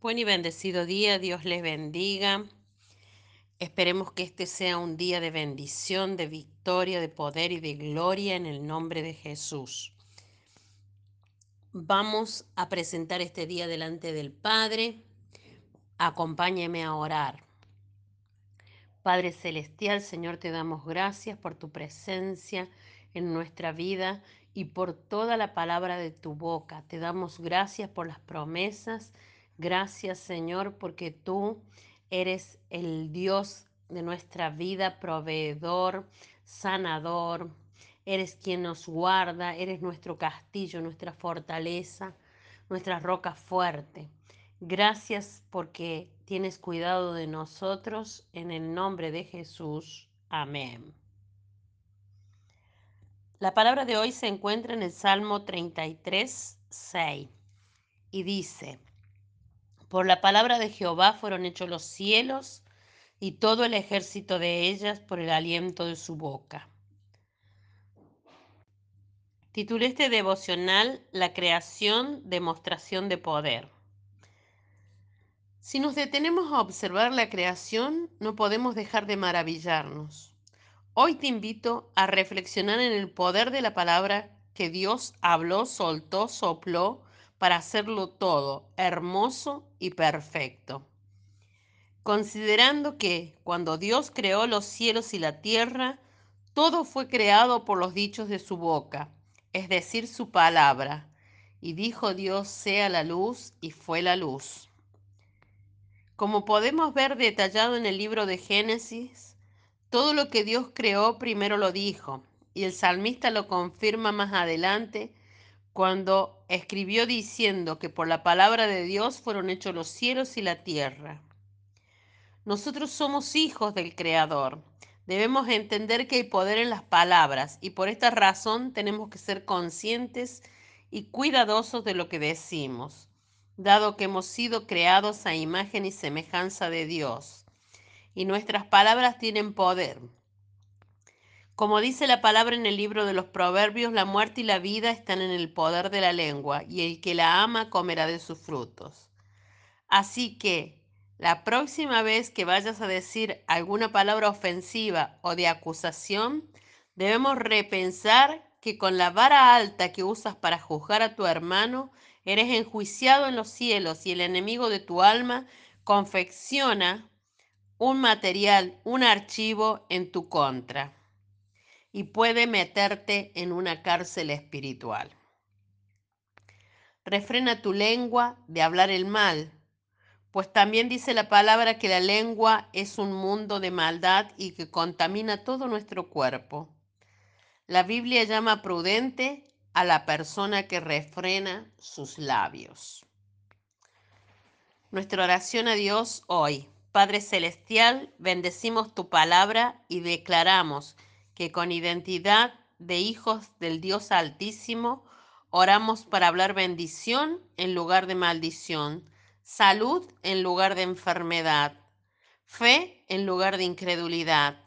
Buen y bendecido día, Dios les bendiga. Esperemos que este sea un día de bendición, de victoria, de poder y de gloria en el nombre de Jesús. Vamos a presentar este día delante del Padre. Acompáñeme a orar. Padre Celestial, Señor, te damos gracias por tu presencia en nuestra vida y por toda la palabra de tu boca. Te damos gracias por las promesas Gracias Señor porque tú eres el Dios de nuestra vida, proveedor, sanador. Eres quien nos guarda, eres nuestro castillo, nuestra fortaleza, nuestra roca fuerte. Gracias porque tienes cuidado de nosotros. En el nombre de Jesús. Amén. La palabra de hoy se encuentra en el Salmo 33, 6 y dice, por la palabra de Jehová fueron hechos los cielos y todo el ejército de ellas por el aliento de su boca. Titulé este devocional La creación, demostración de poder. Si nos detenemos a observar la creación, no podemos dejar de maravillarnos. Hoy te invito a reflexionar en el poder de la palabra que Dios habló, soltó, sopló para hacerlo todo hermoso y perfecto. Considerando que cuando Dios creó los cielos y la tierra, todo fue creado por los dichos de su boca, es decir, su palabra. Y dijo Dios, sea la luz, y fue la luz. Como podemos ver detallado en el libro de Génesis, todo lo que Dios creó primero lo dijo, y el salmista lo confirma más adelante cuando escribió diciendo que por la palabra de Dios fueron hechos los cielos y la tierra. Nosotros somos hijos del Creador. Debemos entender que hay poder en las palabras y por esta razón tenemos que ser conscientes y cuidadosos de lo que decimos, dado que hemos sido creados a imagen y semejanza de Dios. Y nuestras palabras tienen poder. Como dice la palabra en el libro de los Proverbios, la muerte y la vida están en el poder de la lengua, y el que la ama comerá de sus frutos. Así que, la próxima vez que vayas a decir alguna palabra ofensiva o de acusación, debemos repensar que con la vara alta que usas para juzgar a tu hermano, eres enjuiciado en los cielos y el enemigo de tu alma confecciona un material, un archivo en tu contra y puede meterte en una cárcel espiritual. Refrena tu lengua de hablar el mal, pues también dice la palabra que la lengua es un mundo de maldad y que contamina todo nuestro cuerpo. La Biblia llama prudente a la persona que refrena sus labios. Nuestra oración a Dios hoy. Padre Celestial, bendecimos tu palabra y declaramos que con identidad de hijos del Dios Altísimo oramos para hablar bendición en lugar de maldición, salud en lugar de enfermedad, fe en lugar de incredulidad,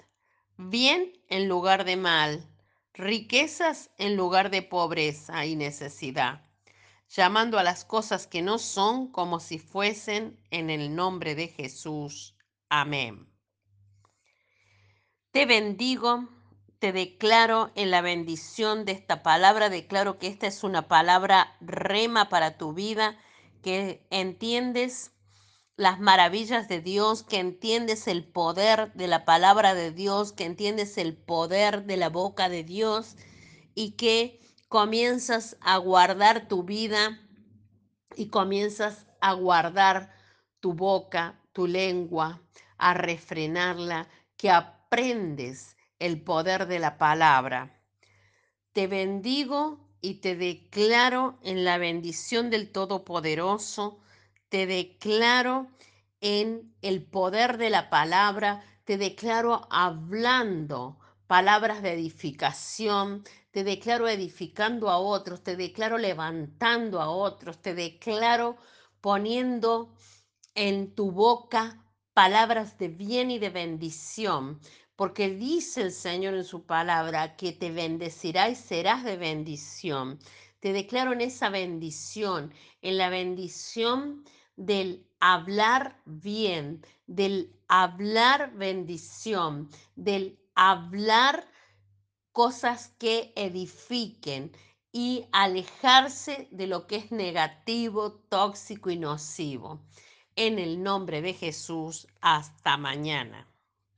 bien en lugar de mal, riquezas en lugar de pobreza y necesidad, llamando a las cosas que no son como si fuesen en el nombre de Jesús. Amén. Te bendigo te declaro en la bendición de esta palabra, declaro que esta es una palabra rema para tu vida, que entiendes las maravillas de Dios, que entiendes el poder de la palabra de Dios, que entiendes el poder de la boca de Dios y que comienzas a guardar tu vida y comienzas a guardar tu boca, tu lengua, a refrenarla, que aprendes el poder de la palabra. Te bendigo y te declaro en la bendición del Todopoderoso, te declaro en el poder de la palabra, te declaro hablando palabras de edificación, te declaro edificando a otros, te declaro levantando a otros, te declaro poniendo en tu boca palabras de bien y de bendición porque dice el Señor en su palabra que te bendecirá y serás de bendición. Te declaro en esa bendición, en la bendición del hablar bien, del hablar bendición, del hablar cosas que edifiquen y alejarse de lo que es negativo, tóxico y nocivo. En el nombre de Jesús, hasta mañana.